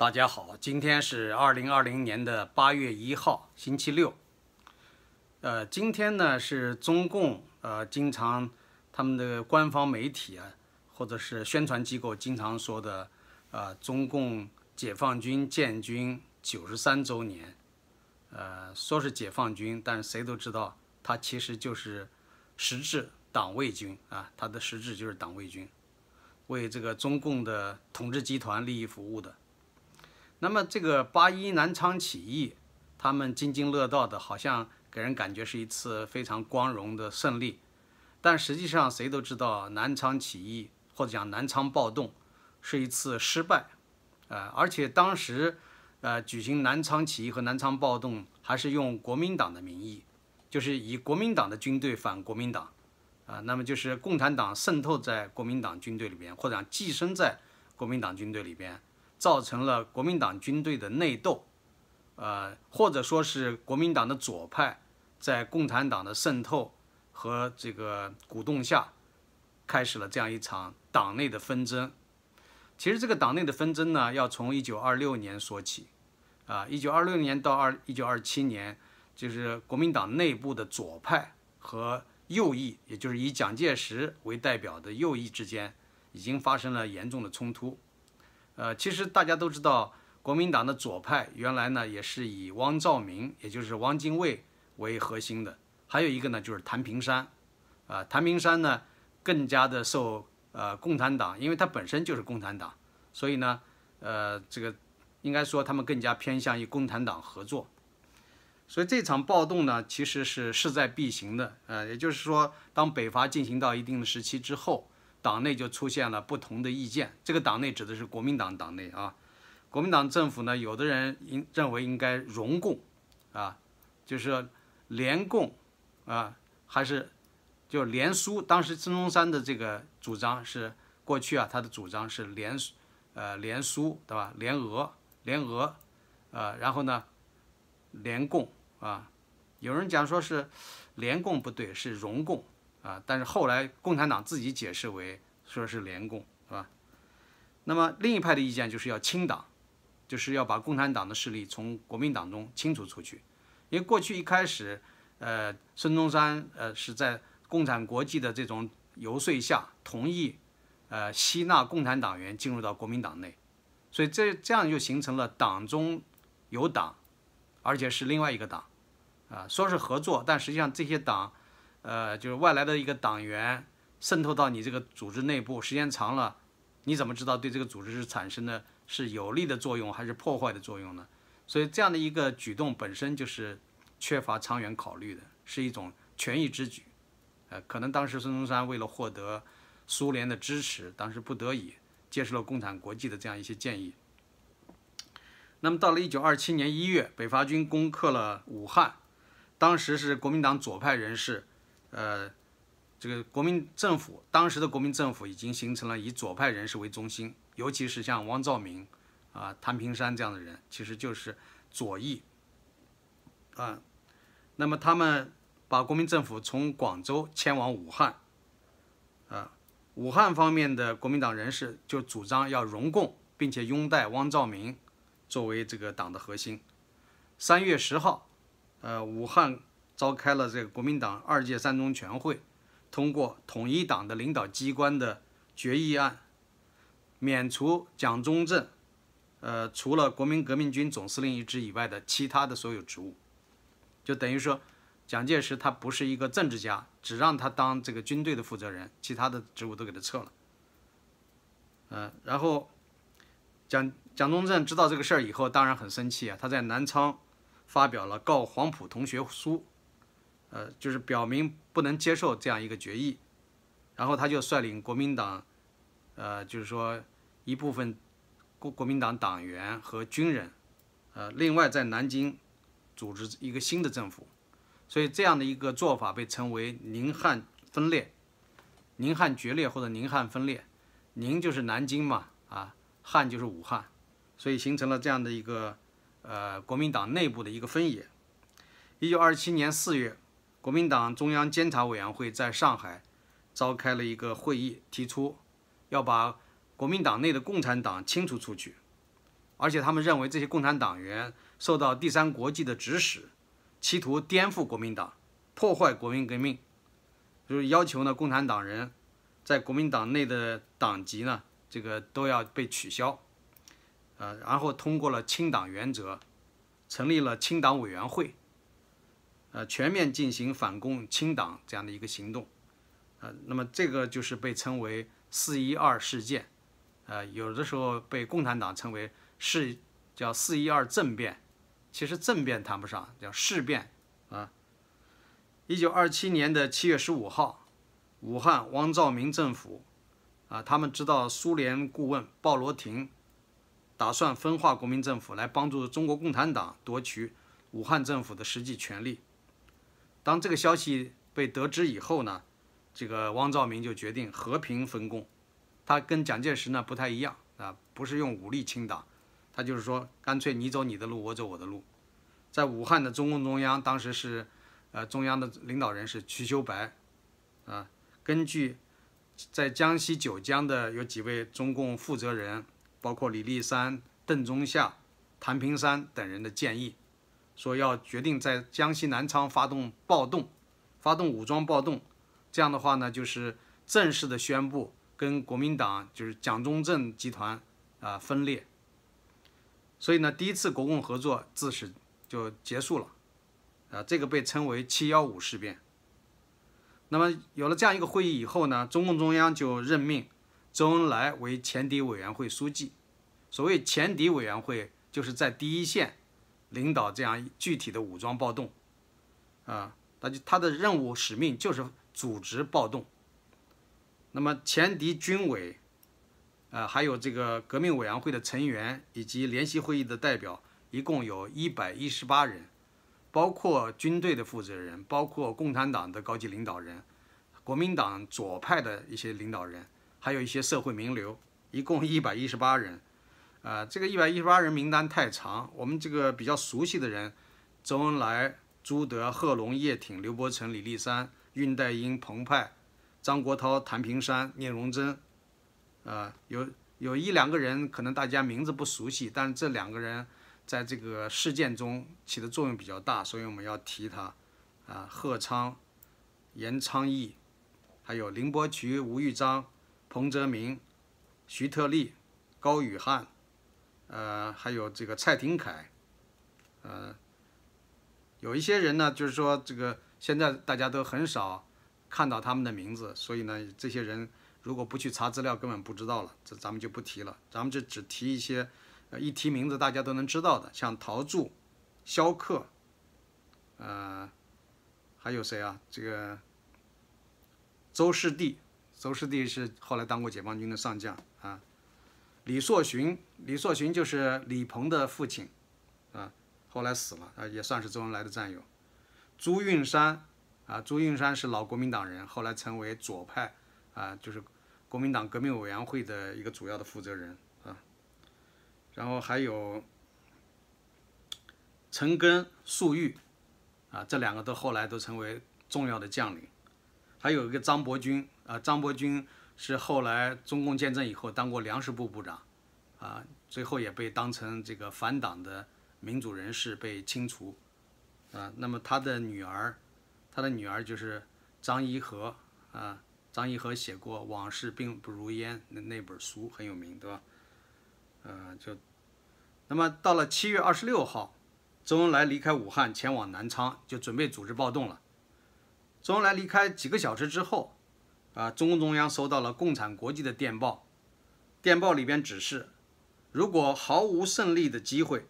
大家好，今天是二零二零年的八月一号，星期六。呃，今天呢是中共呃经常他们的官方媒体啊，或者是宣传机构经常说的啊，中共解放军建军九十三周年。呃，说是解放军，但是谁都知道，它其实就是实质党卫军啊，它的实质就是党卫军，为这个中共的统治集团利益服务的。那么这个八一南昌起义，他们津津乐道的，好像给人感觉是一次非常光荣的胜利，但实际上谁都知道，南昌起义或者讲南昌暴动是一次失败，呃，而且当时呃举行南昌起义和南昌暴动还是用国民党的名义，就是以国民党的军队反国民党，啊，那么就是共产党渗透在国民党军队里边，或者讲寄生在国民党军队里边。造成了国民党军队的内斗，呃，或者说是国民党的左派在共产党的渗透和这个鼓动下，开始了这样一场党内的纷争。其实这个党内的纷争呢，要从一九二六年说起，啊，一九二六年到二一九二七年，就是国民党内部的左派和右翼，也就是以蒋介石为代表的右翼之间，已经发生了严重的冲突。呃，其实大家都知道，国民党的左派原来呢也是以汪兆铭，也就是汪精卫为核心的。还有一个呢就是谭平山，啊，谭平山呢更加的受呃共产党，因为他本身就是共产党，所以呢，呃，这个应该说他们更加偏向于共产党合作。所以这场暴动呢其实是势在必行的，呃，也就是说，当北伐进行到一定的时期之后。党内就出现了不同的意见，这个党内指的是国民党党内啊。国民党政府呢，有的人应认为应该融共，啊，就是联共，啊，还是就联苏。当时孙中山的这个主张是过去啊，他的主张是联，呃，联苏，对吧？联俄，联俄，呃，然后呢，联共啊。有人讲说是联共不对，是融共。啊，但是后来共产党自己解释为说是联共，是吧？那么另一派的意见就是要清党，就是要把共产党的势力从国民党中清除出去。因为过去一开始，呃，孙中山呃是在共产国际的这种游说下同意，呃，吸纳共产党员进入到国民党内，所以这这样就形成了党中有党，而且是另外一个党，啊，说是合作，但实际上这些党。呃，就是外来的一个党员渗透到你这个组织内部，时间长了，你怎么知道对这个组织是产生的是有利的作用还是破坏的作用呢？所以这样的一个举动本身就是缺乏长远考虑的，是一种权宜之举。呃，可能当时孙中山为了获得苏联的支持，当时不得已接受了共产国际的这样一些建议。那么到了一九二七年一月，北伐军攻克了武汉，当时是国民党左派人士。呃，这个国民政府当时的国民政府已经形成了以左派人士为中心，尤其是像汪兆铭啊、谭平山这样的人，其实就是左翼啊。那么他们把国民政府从广州迁往武汉啊，武汉方面的国民党人士就主张要容共，并且拥戴汪兆铭作为这个党的核心。三月十号，呃，武汉。召开了这个国民党二届三中全会，通过统一党的领导机关的决议案，免除蒋中正，呃，除了国民革命军总司令一职以外的其他的所有职务，就等于说，蒋介石他不是一个政治家，只让他当这个军队的负责人，其他的职务都给他撤了。嗯，然后蒋蒋中正知道这个事儿以后，当然很生气啊，他在南昌发表了告黄埔同学书。呃，就是表明不能接受这样一个决议，然后他就率领国民党，呃，就是说一部分国国民党党员和军人，呃，另外在南京组织一个新的政府，所以这样的一个做法被称为宁汉分裂，宁汉决裂或者宁汉分裂，宁就是南京嘛，啊，汉就是武汉，所以形成了这样的一个呃国民党内部的一个分野。一九二七年四月。国民党中央监察委员会在上海召开了一个会议，提出要把国民党内的共产党清除出去。而且他们认为这些共产党员受到第三国际的指使，企图颠覆国民党，破坏国民革命，就是要求呢共产党人在国民党内的党籍呢这个都要被取消，呃，然后通过了清党原则，成立了清党委员会，呃，全面进行反攻清党这样的一个行动，呃，那么这个就是被称为四一二事件。呃，有的时候被共产党称为是叫四一二政变，其实政变谈不上，叫事变啊。一九二七年的七月十五号，武汉汪兆铭政府啊，他们知道苏联顾问鲍罗廷打算分化国民政府，来帮助中国共产党夺取武汉政府的实际权力。当这个消息被得知以后呢，这个汪兆铭就决定和平分共。他跟蒋介石呢不太一样啊，不是用武力清党，他就是说干脆你走你的路，我走我的路。在武汉的中共中央当时是，呃，中央的领导人是瞿秋白，啊，根据在江西九江的有几位中共负责人，包括李立三、邓中夏、谭平山等人的建议，说要决定在江西南昌发动暴动，发动武装暴动，这样的话呢，就是正式的宣布。跟国民党就是蒋中正集团啊分裂，所以呢，第一次国共合作自始就结束了，啊，这个被称为七幺五事变。那么有了这样一个会议以后呢，中共中央就任命周恩来为前敌委员会书记。所谓前敌委员会，就是在第一线领导这样具体的武装暴动，啊，他就他的任务使命就是组织暴动。那么前敌军委，呃，还有这个革命委员会的成员以及联席会议的代表，一共有一百一十八人，包括军队的负责人，包括共产党的高级领导人，国民党左派的一些领导人，还有一些社会名流，一共一百一十八人。啊，这个一百一十八人名单太长，我们这个比较熟悉的人，周恩来、朱德、贺龙、叶挺、刘伯承、李立三、恽代英、彭湃。张国焘、谭平山、聂荣臻，啊，有有一两个人可能大家名字不熟悉，但这两个人在这个事件中起的作用比较大，所以我们要提他。啊，贺昌、严昌义，还有林伯渠、吴玉章、彭泽民、徐特立、高宇汉，呃，还有这个蔡廷锴，呃，有一些人呢，就是说这个现在大家都很少。看到他们的名字，所以呢，这些人如果不去查资料，根本不知道了。这咱们就不提了，咱们就只提一些，一提名字大家都能知道的，像陶铸、萧克，呃，还有谁啊？这个周士第，周士第是后来当过解放军的上将啊。李硕勋，李硕勋就是李鹏的父亲，啊，后来死了，啊，也算是周恩来的战友。朱运山。啊，朱运山是老国民党人，后来成为左派，啊，就是国民党革命委员会的一个主要的负责人啊。然后还有陈赓、粟裕，啊，这两个都后来都成为重要的将领。还有一个张伯钧，啊，张伯钧是后来中共建政以后当过粮食部部长，啊，最后也被当成这个反党的民主人士被清除，啊，那么他的女儿。他的女儿就是张颐和啊，张颐和写过《往事并不如烟》那那本书很有名，对吧？呃，就那么到了七月二十六号，周恩来离开武汉前往南昌，就准备组织暴动了。周恩来离开几个小时之后，啊，中共中央收到了共产国际的电报，电报里边指示，如果毫无胜利的机会，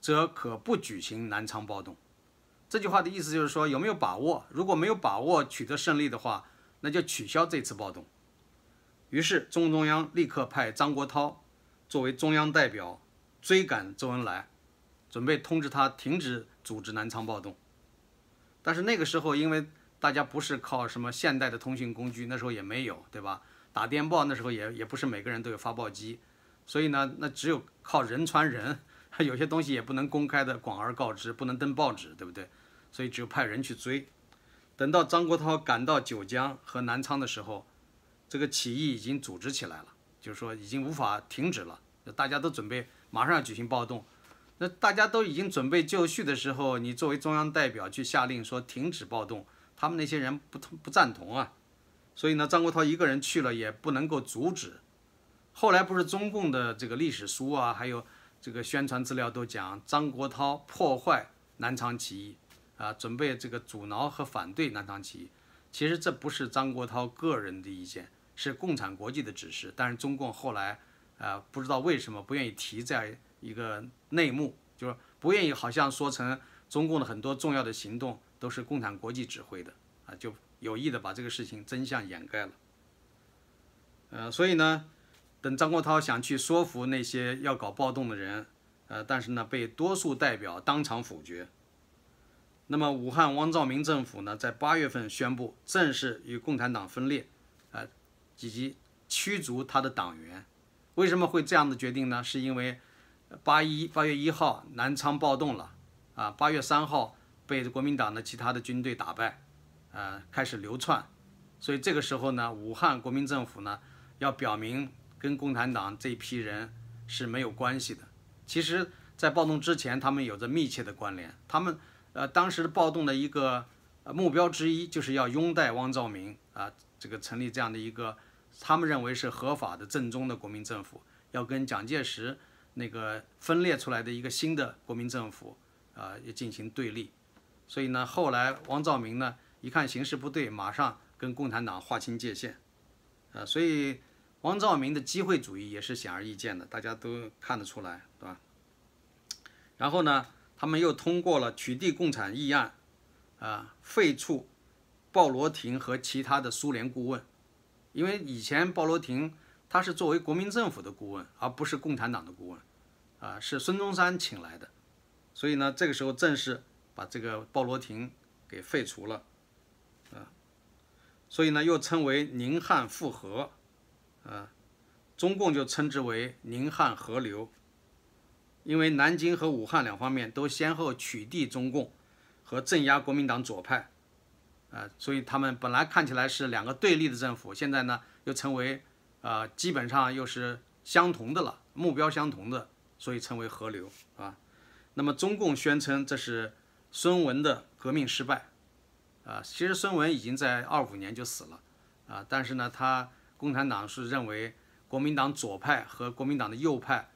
则可不举行南昌暴动。这句话的意思就是说，有没有把握？如果没有把握取得胜利的话，那就取消这次暴动。于是，中共中央立刻派张国焘作为中央代表追赶周恩来，准备通知他停止组织南昌暴动。但是那个时候，因为大家不是靠什么现代的通讯工具，那时候也没有，对吧？打电报那时候也也不是每个人都有发报机，所以呢，那只有靠人传人。有些东西也不能公开的广而告之，不能登报纸，对不对？所以只有派人去追。等到张国焘赶到九江和南昌的时候，这个起义已经组织起来了，就是说已经无法停止了。大家都准备马上要举行暴动。那大家都已经准备就绪的时候，你作为中央代表去下令说停止暴动，他们那些人不同不赞同啊。所以呢，张国焘一个人去了也不能够阻止。后来不是中共的这个历史书啊，还有这个宣传资料都讲张国焘破坏南昌起义啊，准备这个阻挠和反对南昌起义。其实这不是张国焘个人的意见，是共产国际的指示。但是中共后来啊，不知道为什么不愿意提这样一个内幕，就是不愿意好像说成中共的很多重要的行动都是共产国际指挥的啊，就有意的把这个事情真相掩盖了。呃，所以呢，等张国焘想去说服那些要搞暴动的人，呃，但是呢，被多数代表当场否决。那么，武汉汪兆铭政府呢，在八月份宣布正式与共产党分裂，呃，以及驱逐他的党员。为什么会这样的决定呢？是因为八一八月一号南昌暴动了，啊，八月三号被国民党的其他的军队打败，呃，开始流窜，所以这个时候呢，武汉国民政府呢，要表明跟共产党这批人是没有关系的。其实，在暴动之前，他们有着密切的关联，他们。呃，当时暴动的一个目标之一，就是要拥戴汪兆铭啊，这个成立这样的一个他们认为是合法的正宗的国民政府，要跟蒋介石那个分裂出来的一个新的国民政府啊，也进行对立。所以呢，后来汪兆铭呢一看形势不对，马上跟共产党划清界限，啊，所以汪兆铭的机会主义也是显而易见的，大家都看得出来，对吧？然后呢？他们又通过了取缔共产议案，啊，废黜鲍罗廷和其他的苏联顾问，因为以前鲍罗廷他是作为国民政府的顾问，而不是共产党的顾问，啊，是孙中山请来的，所以呢，这个时候正是把这个鲍罗廷给废除了，啊，所以呢，又称为宁汉复合，啊，中共就称之为宁汉合流。因为南京和武汉两方面都先后取缔中共和镇压国民党左派，啊，所以他们本来看起来是两个对立的政府，现在呢又成为啊基本上又是相同的了，目标相同的，所以称为合流啊。那么中共宣称这是孙文的革命失败，啊，其实孙文已经在二五年就死了，啊，但是呢他共产党是认为国民党左派和国民党的右派。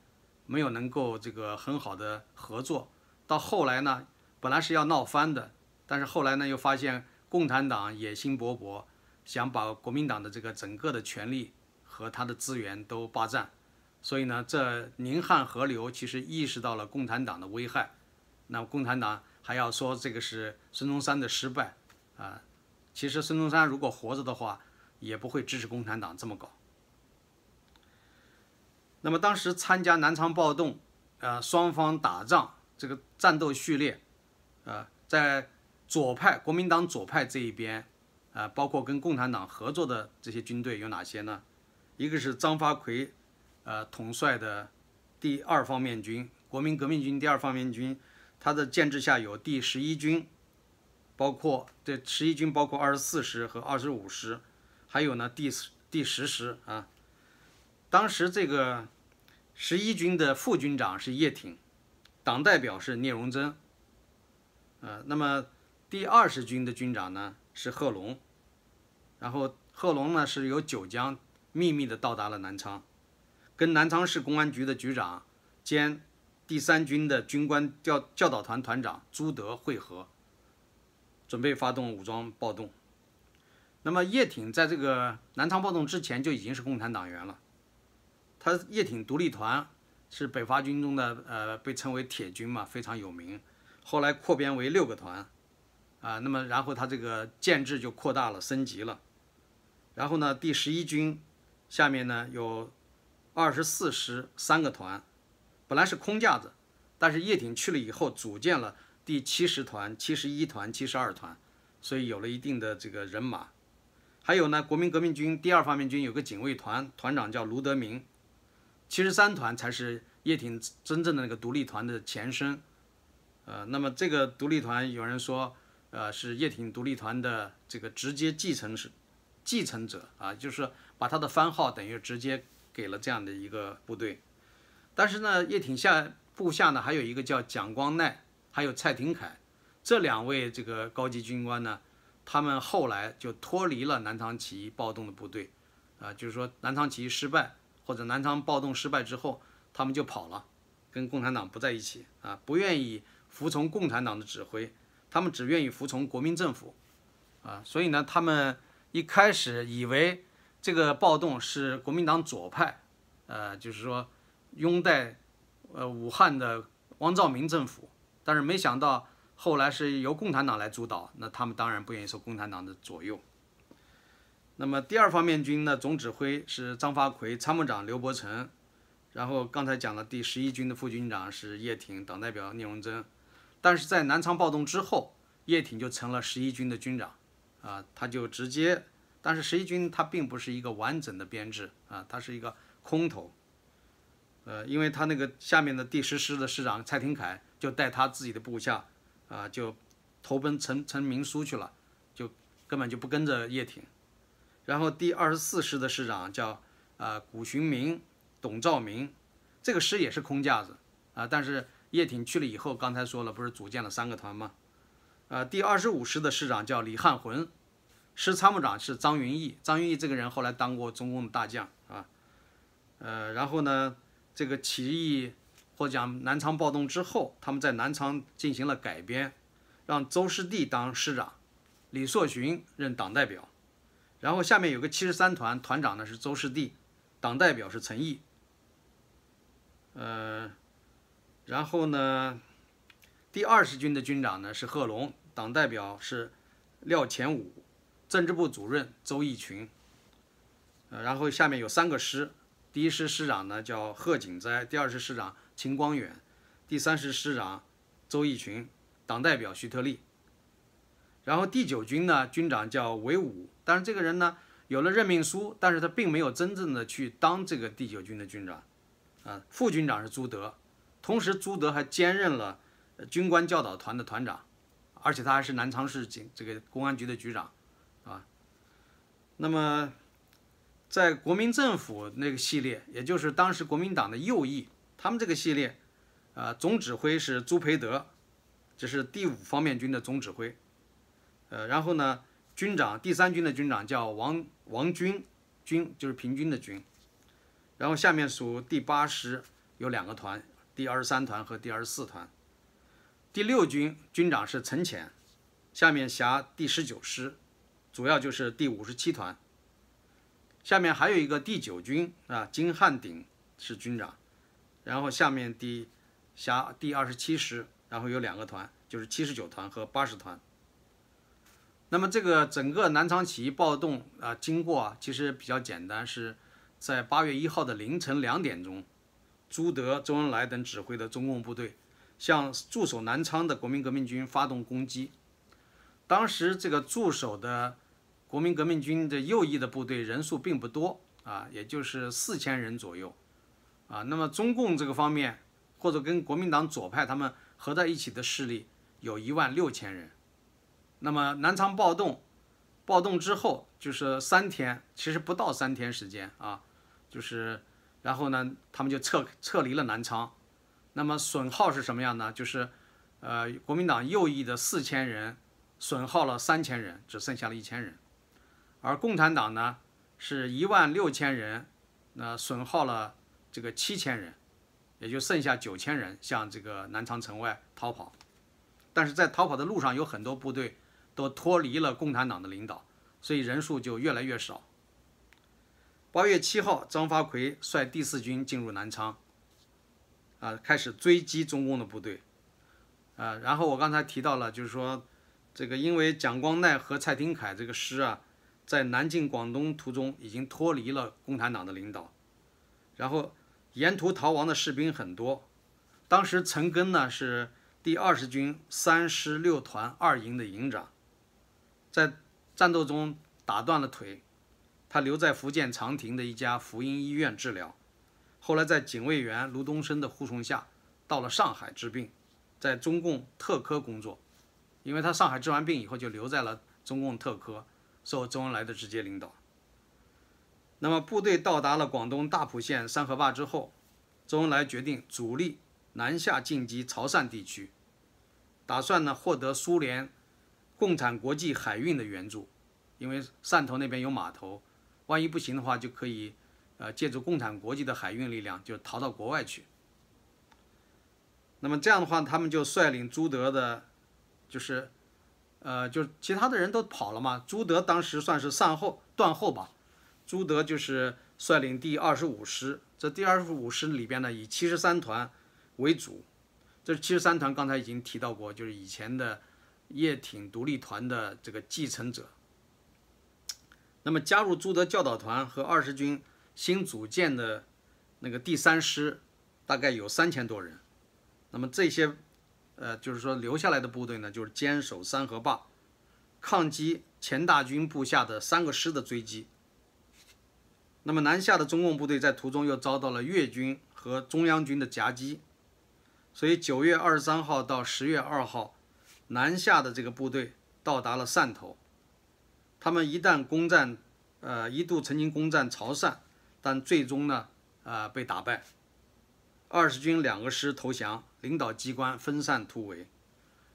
没有能够这个很好的合作，到后来呢，本来是要闹翻的，但是后来呢又发现共产党野心勃勃，想把国民党的这个整个的权力和他的资源都霸占，所以呢，这宁汉合流其实意识到了共产党的危害，那共产党还要说这个是孙中山的失败啊，其实孙中山如果活着的话，也不会支持共产党这么搞。那么当时参加南昌暴动，呃，双方打仗，这个战斗序列，呃，在左派国民党左派这一边，啊，包括跟共产党合作的这些军队有哪些呢？一个是张发奎，呃，统帅的第二方面军，国民革命军第二方面军，他的建制下有第十一军，包括这十一军包括二十四师和二十五师，还有呢第十第十师啊。当时这个十一军的副军长是叶挺，党代表是聂荣臻，呃，那么第二十军的军长呢是贺龙，然后贺龙呢是由九江秘密的到达了南昌，跟南昌市公安局的局长兼第三军的军官教教导团团长朱德会合，准备发动武装暴动。那么叶挺在这个南昌暴动之前就已经是共产党员了。他叶挺独立团是北伐军中的呃，被称为铁军嘛，非常有名。后来扩编为六个团，啊，那么然后他这个建制就扩大了，升级了。然后呢，第十一军下面呢有二十四师三个团，本来是空架子，但是叶挺去了以后，组建了第七十团、七十一团、七十二团，所以有了一定的这个人马。还有呢，国民革命军第二方面军有个警卫团，团长叫卢德铭。七十三团才是叶挺真正的那个独立团的前身，呃，那么这个独立团有人说，呃，是叶挺独立团的这个直接继承是继承者啊，就是把他的番号等于直接给了这样的一个部队。但是呢，叶挺下部下呢还有一个叫蒋光鼐，还有蔡廷锴这两位这个高级军官呢，他们后来就脱离了南昌起义暴动的部队，啊，就是说南昌起义失败或者南昌暴动失败之后，他们就跑了，跟共产党不在一起。啊，不愿意服从共产党的指挥，他们只愿意服从国民政府，啊，所以呢，他们一开始以为这个暴动是国民党左派，呃，就是说拥戴呃武汉的汪兆铭政府，但是没想到。后来是由共产党来主导，那他们当然不愿意受共产党的左右。那么第二方面军呢，总指挥是张发奎，参谋长刘伯承，然后刚才讲了第十一军的副军长是叶挺，党代表聂荣臻。但是在南昌暴动之后，叶挺就成了十一军的军长，啊，他就直接，但是十一军它并不是一个完整的编制啊，它是一个空头，呃，因为他那个下面的第十师的师长蔡廷锴就带他自己的部下。啊，就投奔陈陈明书去了，就根本就不跟着叶挺。然后第二十四师的师长叫啊古寻明、董兆明，这个师也是空架子啊。但是叶挺去了以后，刚才说了，不是组建了三个团吗？啊，第二十五师的师长叫李汉魂，师参谋长是张云逸。张云逸这个人后来当过中共的大将啊。呃，然后呢，这个起义。或讲南昌暴动之后，他们在南昌进行了改编，让周士第当师长，李硕勋任党代表，然后下面有个七十三团，团长呢是周士第，党代表是陈毅。呃，然后呢，第二十军的军长呢是贺龙，党代表是廖乾武，政治部主任周逸群。呃，然后下面有三个师，第一师师长呢叫贺景斋，第二师师长。秦光远，第三师师长周逸群，党代表徐特立。然后第九军呢，军长叫韦武，但是这个人呢有了任命书，但是他并没有真正的去当这个第九军的军长。啊，副军长是朱德，同时朱德还兼任了军官教导团的团长，而且他还是南昌市警这个公安局的局长，啊。那么在国民政府那个系列，也就是当时国民党的右翼。他们这个系列，啊，总指挥是朱培德，这是第五方面军的总指挥，呃，然后呢，军长第三军的军长叫王王军，军就是平均的军，然后下面属第八师有两个团，第二十三团和第二十四团，第六军军长是陈潜，下面辖第十九师，主要就是第五十七团，下面还有一个第九军啊，金汉鼎是军长。然后下面第辖第二十七师，然后有两个团，就是七十九团和八十团。那么这个整个南昌起义暴动啊，经过啊，其实比较简单，是在八月一号的凌晨两点钟，朱德、周恩来等指挥的中共部队向驻守南昌的国民革命军发动攻击。当时这个驻守的国民革命军的右翼的部队人数并不多啊，也就是四千人左右。啊，那么中共这个方面，或者跟国民党左派他们合在一起的势力有一万六千人。那么南昌暴动，暴动之后就是三天，其实不到三天时间啊，就是然后呢，他们就撤撤离了南昌。那么损耗是什么样呢？就是呃，国民党右翼的四千人损耗了三千人，只剩下了一千人，而共产党呢是一万六千人，那损耗了。这个七千人，也就剩下九千人向这个南昌城外逃跑，但是在逃跑的路上有很多部队都脱离了共产党的领导，所以人数就越来越少。八月七号，张发奎率第四军进入南昌，啊，开始追击中共的部队，啊，然后我刚才提到了，就是说这个因为蒋光鼐和蔡廷锴这个师啊，在南进广东途中已经脱离了共产党的领导，然后。沿途逃亡的士兵很多，当时陈赓呢是第二十军三师六团二营的营长，在战斗中打断了腿，他留在福建长汀的一家福音医院治疗，后来在警卫员卢东升的护送下，到了上海治病，在中共特科工作，因为他上海治完病以后就留在了中共特科，受周恩来的直接领导。那么部队到达了广东大埔县三河坝之后，周恩来决定主力南下进击潮汕地区，打算呢获得苏联共产国际海运的援助，因为汕头那边有码头，万一不行的话，就可以呃借助共产国际的海运力量就逃到国外去。那么这样的话，他们就率领朱德的，就是呃就其他的人都跑了嘛，朱德当时算是善后断后吧，朱德就是率领第二十五师。这第二十五师里边呢，以七十三团为主。这七十三团刚才已经提到过，就是以前的叶挺独立团的这个继承者。那么加入朱德教导团和二十军新组建的那个第三师，大概有三千多人。那么这些，呃，就是说留下来的部队呢，就是坚守三河坝，抗击钱大军部下的三个师的追击。那么南下的中共部队在途中又遭到了粤军和中央军的夹击，所以九月二十三号到十月二号，南下的这个部队到达了汕头。他们一旦攻占，呃，一度曾经攻占潮汕，但最终呢，呃，被打败。二十军两个师投降，领导机关分散突围，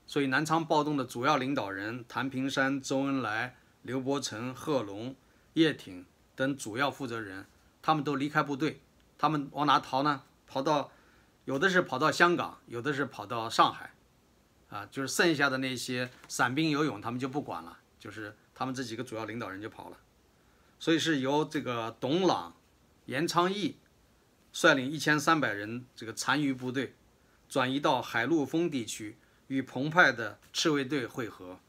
所以南昌暴动的主要领导人谭平山、周恩来、刘伯承、贺龙、叶挺。等主要负责人，他们都离开部队，他们往哪逃呢？跑到，有的是跑到香港，有的是跑到上海，啊，就是剩下的那些散兵游勇，他们就不管了，就是他们这几个主要领导人就跑了，所以是由这个董朗、严昌义率领一千三百人这个残余部队，转移到海陆丰地区，与澎湃的赤卫队会合，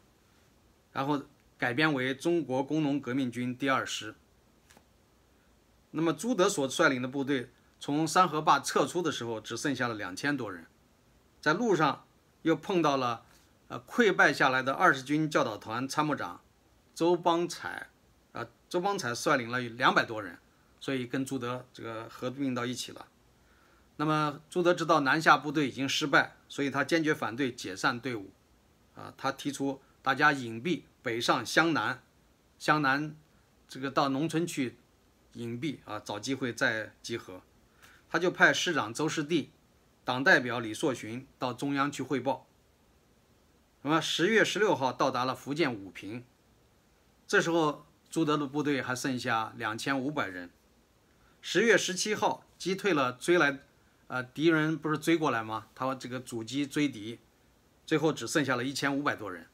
然后改编为中国工农革命军第二师。那么朱德所率领的部队从三河坝撤出的时候，只剩下了两千多人，在路上又碰到了呃溃败下来的二十军教导团参谋长周邦才，啊周邦才率领了两百多人，所以跟朱德这个合并到一起了。那么朱德知道南下部队已经失败，所以他坚决反对解散队伍，啊他提出大家隐蔽北上湘南，湘南这个到农村去。隐蔽啊，找机会再集合。他就派师长周士第、党代表李硕群到中央去汇报。那么十月十六号到达了福建武平，这时候朱德的部队还剩下两千五百人。十月十七号击退了追来，呃，敌人不是追过来吗？他这个阻击追敌，最后只剩下了一千五百多人。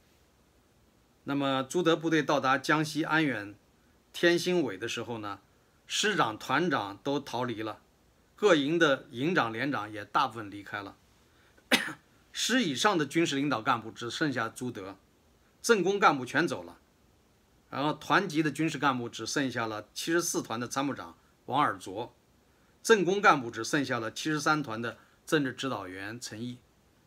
那么朱德部队到达江西安远天兴尾的时候呢？师长、团长都逃离了，各营的营长、连长也大部分离开了。师以上的军事领导干部只剩下朱德，政工干部全走了。然后团级的军事干部只剩下了七十四团的参谋长王尔琢，政工干部只剩下了七十三团的政治指导员陈毅。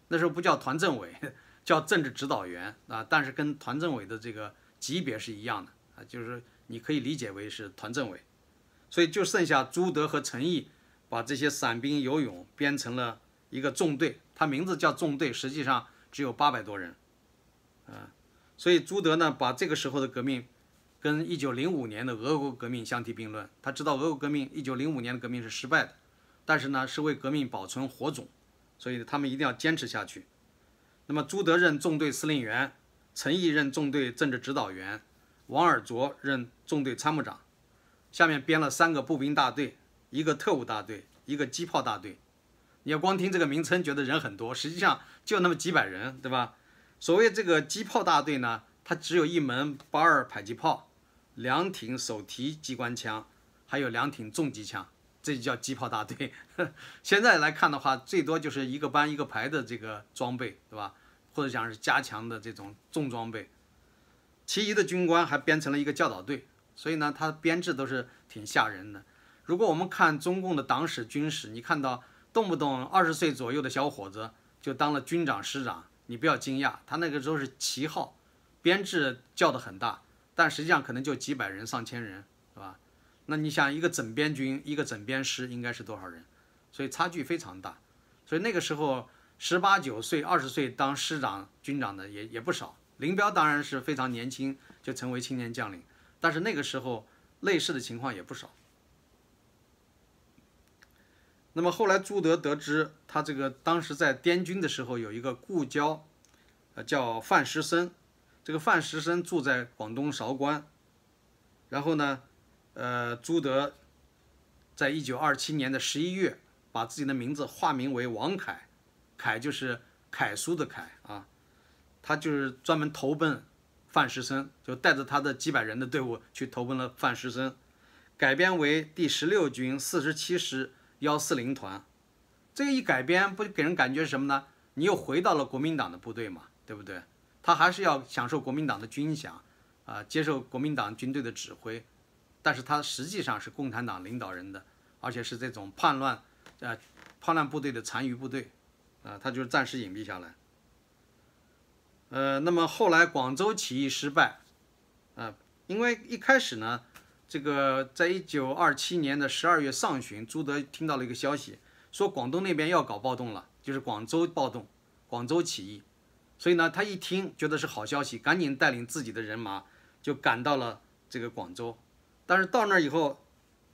那时候不叫团政委，叫政治指导员啊，但是跟团政委的这个级别是一样的啊，就是你可以理解为是团政委。所以就剩下朱德和陈毅，把这些散兵游勇编成了一个纵队，他名字叫纵队，实际上只有八百多人，啊，所以朱德呢把这个时候的革命，跟一九零五年的俄国革命相提并论。他知道俄国革命一九零五年的革命是失败的，但是呢是为革命保存火种，所以他们一定要坚持下去。那么朱德任纵队司令员，陈毅任纵队政治指导员，王尔琢任纵队参谋长。下面编了三个步兵大队，一个特务大队，一个机炮大队。你要光听这个名称，觉得人很多，实际上就那么几百人，对吧？所谓这个机炮大队呢，它只有一门八二迫击炮，两挺手提机关枪，还有两挺重机枪，这就叫机炮大队。现在来看的话，最多就是一个班一个排的这个装备，对吧？或者讲是加强的这种重装备。其余的军官还编成了一个教导队。所以呢，它编制都是挺吓人的。如果我们看中共的党史、军史，你看到动不动二十岁左右的小伙子就当了军长、师长，你不要惊讶，他那个时候是旗号，编制叫的很大，但实际上可能就几百人、上千人，是吧？那你想一个整编军、一个整编师应该是多少人？所以差距非常大。所以那个时候十八九岁、二十岁当师长、军长的也也不少。林彪当然是非常年轻就成为青年将领。但是那个时候，类似的情况也不少。那么后来朱德得知他这个当时在滇军的时候有一个故交，呃叫范石森，这个范石生住在广东韶关，然后呢，呃朱德在一九二七年的十一月把自己的名字化名为王凯，凯就是楷书的楷啊，他就是专门投奔范石生，就带着他的几百人的队伍去投奔了范石生，改编为第十六军四十七师。幺四零团，这个一改编，不给人感觉什么呢？你又回到了国民党的部队嘛，对不对？他还是要享受国民党的军饷，啊，接受国民党军队的指挥，但是他实际上是共产党领导人的，而且是这种叛乱，呃，叛乱部队的残余部队，啊，他就是暂时隐蔽下来。呃，那么后来广州起义失败，啊，因为一开始呢。这个在一九二七年的十二月上旬，朱德听到了一个消息，说广东那边要搞暴动了，就是广州暴动，广州起义。所以呢，他一听觉得是好消息，赶紧带领自己的人马就赶到了这个广州。但是到那儿以后，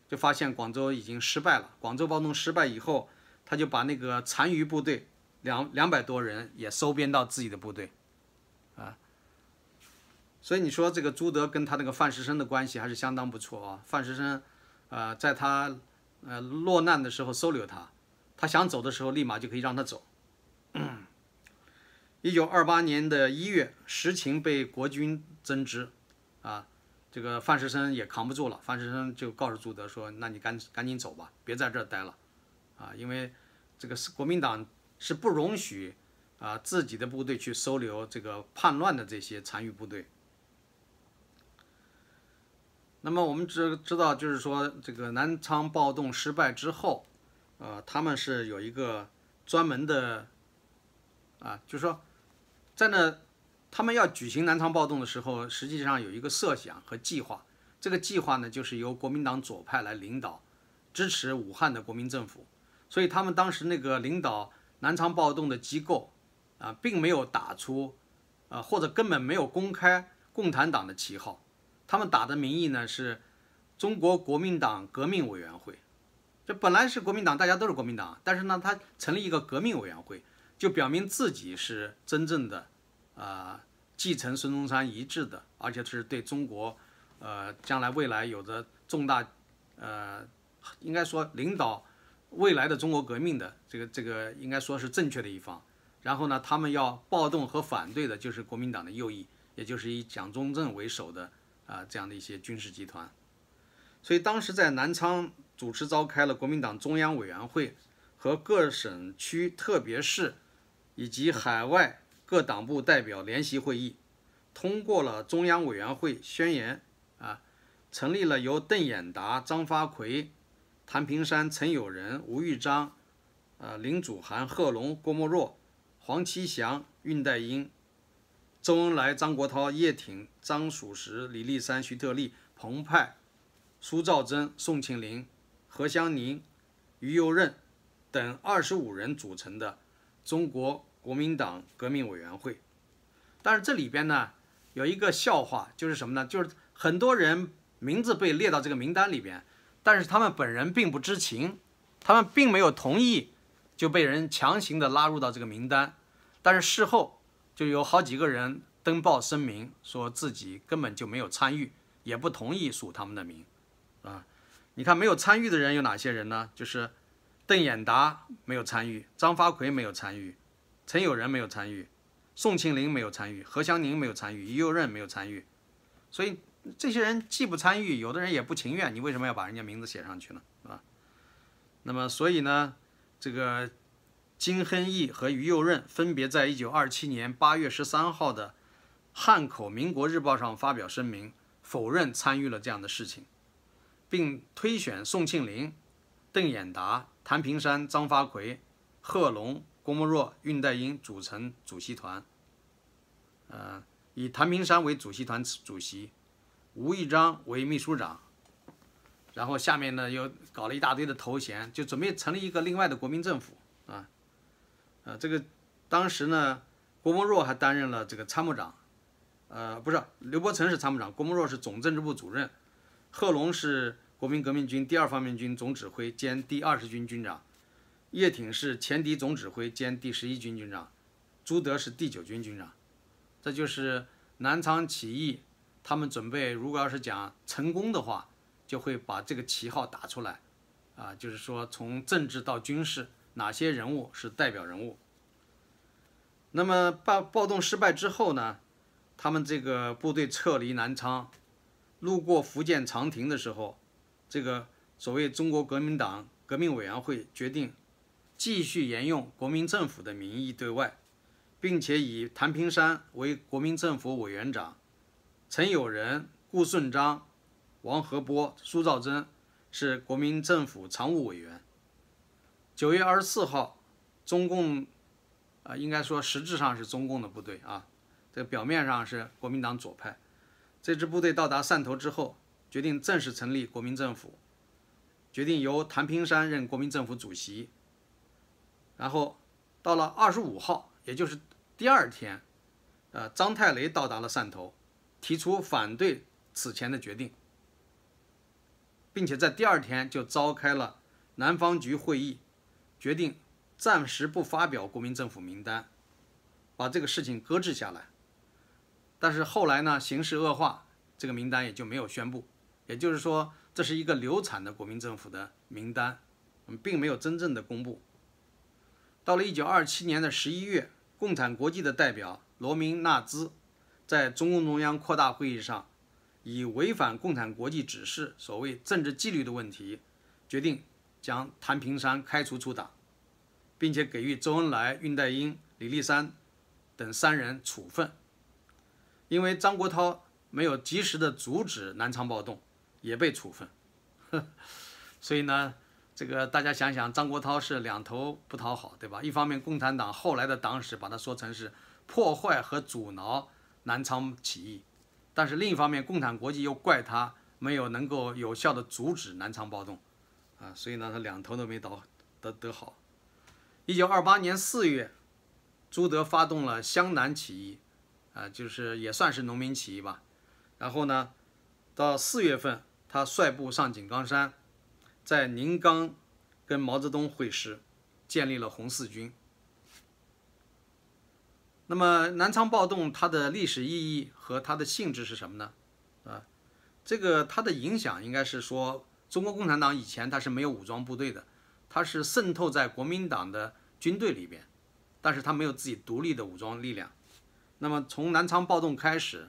就发现广州已经失败了。广州暴动失败以后，他就把那个残余部队两两百多人也收编到自己的部队，啊。所以你说这个朱德跟他那个范石生的关系还是相当不错啊。范石生，呃，在他呃落难的时候收留他，他想走的时候立马就可以让他走。一九二八年的一月，实情被国军增知，啊，这个范石生也扛不住了，范石生就告诉朱德说：“那你赶赶紧走吧，别在这儿待了，啊，因为这个是国民党是不容许啊自己的部队去收留这个叛乱的这些残余部队。”那么我们知知道，就是说这个南昌暴动失败之后，呃，他们是有一个专门的，啊，就是说，在那他们要举行南昌暴动的时候，实际上有一个设想和计划。这个计划呢，就是由国民党左派来领导，支持武汉的国民政府。所以他们当时那个领导南昌暴动的机构，啊，并没有打出，啊，或者根本没有公开共产党的旗号。他们打的名义呢是中国国民党革命委员会，这本来是国民党，大家都是国民党，但是呢，他成立一个革命委员会，就表明自己是真正的，啊，继承孙中山遗志的，而且是对中国，呃，将来未来有着重大，呃，应该说领导未来的中国革命的这个这个应该说是正确的一方。然后呢，他们要暴动和反对的就是国民党的右翼，也就是以蒋中正为首的。啊，这样的一些军事集团，所以当时在南昌主持召开了国民党中央委员会和各省区特别市以及海外各党部代表联席会议，通过了中央委员会宣言啊，成立了由邓演达、张发奎、谭平山、陈友仁、吴玉章、呃林祖涵、贺龙、郭沫若、黄其祥、恽代英。周恩来、张国焘、叶挺、张曙实、李立三、徐特立、彭湃、苏兆征、宋庆龄、何香凝、于右任等二十五人组成的中国国民党革命委员会。但是这里边呢有一个笑话，就是什么呢？就是很多人名字被列到这个名单里边，但是他们本人并不知情，他们并没有同意就被人强行的拉入到这个名单，但是事后。就有好几个人登报声明，说自己根本就没有参与，也不同意署他们的名，啊，你看没有参与的人有哪些人呢？就是邓演达没有参与，张发奎没有参与，陈友仁没有参与，宋庆龄没有参与，何香凝没有参与，于右任没有参与，所以这些人既不参与，有的人也不情愿，你为什么要把人家名字写上去呢？啊，那么所以呢，这个。金亨义和于右任分别在一九二七年八月十三号的《汉口民国日报》上发表声明，否认参与了这样的事情，并推选宋庆龄、邓演达、谭平山、张发奎、贺龙、郭沫若、恽代英组成主席团。呃，以谭平山为主席团主席，吴玉章为秘书长，然后下面呢又搞了一大堆的头衔，就准备成立一个另外的国民政府啊。呃，这个当时呢，郭沫若还担任了这个参谋长，呃，不是刘伯承是参谋长，郭沫若是总政治部主任，贺龙是国民革命军第二方面军总指挥兼第二十军军长，叶挺是前敌总指挥兼第十一军军长，朱德是第九军军长。这就是南昌起义，他们准备如果要是讲成功的话，就会把这个旗号打出来，啊，就是说从政治到军事，哪些人物是代表人物。那么暴暴动失败之后呢，他们这个部队撤离南昌，路过福建长亭的时候，这个所谓中国革命党革命委员会决定。继续沿用国民政府的名义对外，并且以谭平山为国民政府委员长，陈友仁、顾顺章、王和波、苏兆征是国民政府常务委员。九月二十四号，中共啊，应该说实质上是中共的部队啊，这表面上是国民党左派。这支部队到达汕头之后，决定正式成立国民政府，决定由谭平山任国民政府主席。然后到了二十五号，也就是第二天，呃，张太雷到达了汕头，提出反对此前的决定，并且在第二天就召开了南方局会议，决定暂时不发表国民政府名单，把这个事情搁置下来。但是后来呢，形势恶化，这个名单也就没有宣布。也就是说，这是一个流产的国民政府的名单，嗯，并没有真正的公布。到了一九二七年的十一月，共产国际的代表罗明纳兹在中共中央扩大会议上，以违反共产国际指示、所谓政治纪律的问题，决定将谭平山开除出党，并且给予周恩来、恽代英、李立三等三人处分。因为张国焘没有及时的阻止南昌暴动，也被处分。所以呢。这个大家想想，张国焘是两头不讨好，对吧？一方面，共产党后来的党史把它说成是破坏和阻挠南昌起义，但是另一方面，共产国际又怪他没有能够有效的阻止南昌暴动，啊，所以呢，他两头都没倒得得好。一九二八年四月，朱德发动了湘南起义，啊，就是也算是农民起义吧。然后呢，到四月份，他率部上井冈山。在宁冈跟毛泽东会师，建立了红四军。那么南昌暴动它的历史意义和它的性质是什么呢？啊，这个它的影响应该是说，中国共产党以前它是没有武装部队的，它是渗透在国民党的军队里边，但是它没有自己独立的武装力量。那么从南昌暴动开始，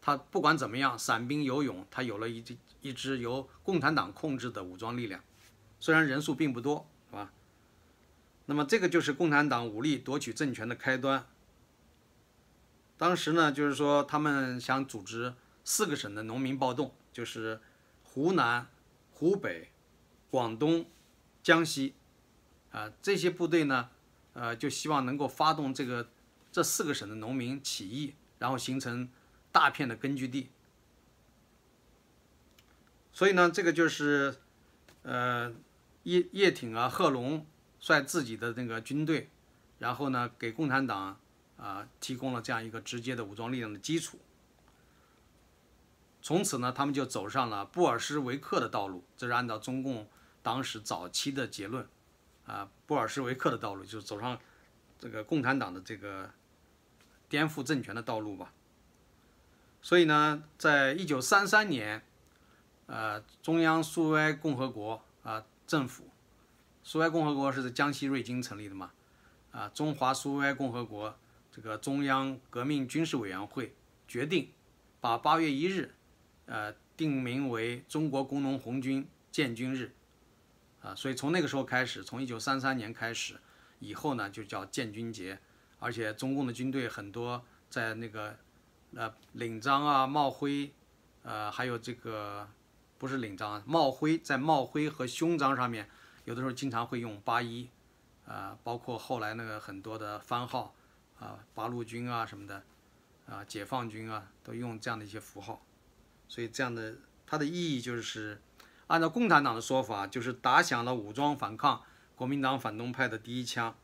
他不管怎么样，散兵游勇，他有了一支。一支由共产党控制的武装力量，虽然人数并不多，是吧？那么这个就是共产党武力夺取政权的开端。当时呢，就是说他们想组织四个省的农民暴动，就是湖南、湖北、广东、江西，啊，这些部队呢，呃，就希望能够发动这个这四个省的农民起义，然后形成大片的根据地。所以呢，这个就是，呃，叶叶挺啊、贺龙率自己的那个军队，然后呢，给共产党啊提供了这样一个直接的武装力量的基础。从此呢，他们就走上了布尔什维克的道路，这是按照中共当时早期的结论，啊，布尔什维克的道路就是走上这个共产党的这个颠覆政权的道路吧。所以呢，在一九三三年。呃，中央苏维埃共和国啊，政府，苏维埃共和国是在江西瑞金成立的嘛？啊，中华苏维埃共和国这个中央革命军事委员会决定把八月一日，呃，定名为中国工农红军建军日，啊，所以从那个时候开始，从一九三三年开始以后呢，就叫建军节，而且中共的军队很多在那个呃领章啊、帽徽，呃，还有这个。不是领章，帽徽在帽徽和胸章上面，有的时候经常会用八一，啊，包括后来那个很多的番号，啊，八路军啊什么的，啊，解放军啊，都用这样的一些符号，所以这样的它的意义就是，按照共产党的说法，就是打响了武装反抗国民党反动派的第一枪，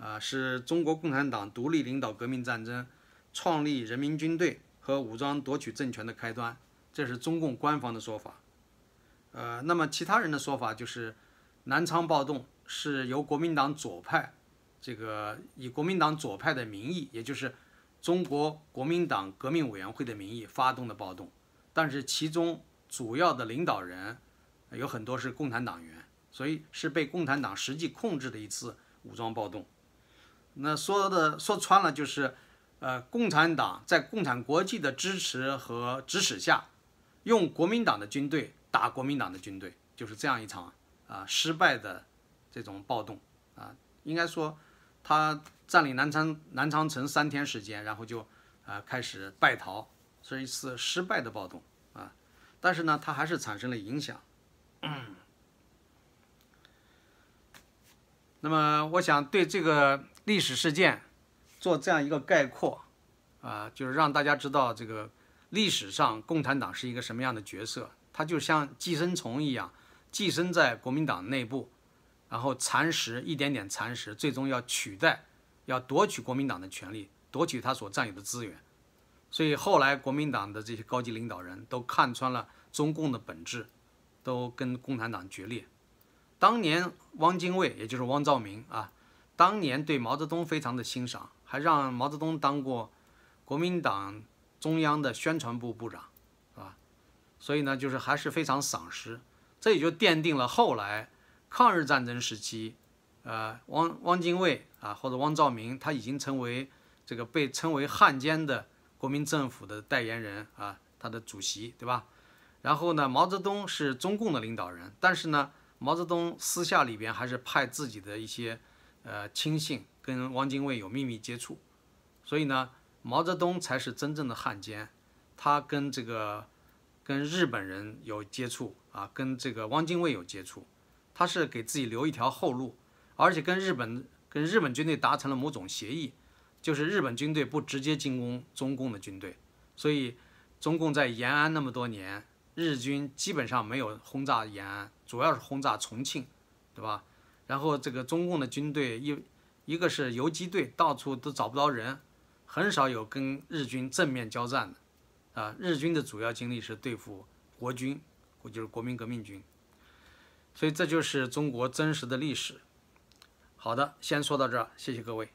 啊，是中国共产党独立领导革命战争、创立人民军队和武装夺取政权的开端。这是中共官方的说法，呃，那么其他人的说法就是，南昌暴动是由国民党左派，这个以国民党左派的名义，也就是中国国民党革命委员会的名义发动的暴动，但是其中主要的领导人有很多是共产党员，所以是被共产党实际控制的一次武装暴动。那说的说穿了就是，呃，共产党在共产国际的支持和指使下，用国民党的军队打国民党的军队，就是这样一场啊失败的这种暴动啊。应该说，他占领南昌南昌城三天时间，然后就啊开始败逃，是一次失败的暴动啊。但是呢，他还是产生了影响。那么，我想对这个。历史事件做这样一个概括，啊，就是让大家知道这个历史上共产党是一个什么样的角色。它就像寄生虫一样，寄生在国民党内部，然后蚕食一点点蚕食，最终要取代、要夺取国民党的权利，夺取他所占有的资源。所以后来国民党的这些高级领导人都看穿了中共的本质，都跟共产党决裂。当年汪精卫，也就是汪兆铭啊。当年对毛泽东非常的欣赏，还让毛泽东当过国民党中央的宣传部部长，啊，所以呢，就是还是非常赏识，这也就奠定了后来抗日战争时期，呃，汪汪精卫啊或者汪兆铭，他已经成为这个被称为汉奸的国民政府的代言人啊，他的主席，对吧？然后呢，毛泽东是中共的领导人，但是呢，毛泽东私下里边还是派自己的一些。呃，亲信跟汪精卫有秘密接触，所以呢，毛泽东才是真正的汉奸。他跟这个跟日本人有接触啊，跟这个汪精卫有接触，他是给自己留一条后路，而且跟日本跟日本军队达成了某种协议，就是日本军队不直接进攻中共的军队，所以中共在延安那么多年，日军基本上没有轰炸延安，主要是轰炸重庆，对吧？然后这个中共的军队一一个是游击队，到处都找不着人，很少有跟日军正面交战的，啊，日军的主要精力是对付国军，就是国民革命军，所以这就是中国真实的历史。好的，先说到这儿，谢谢各位。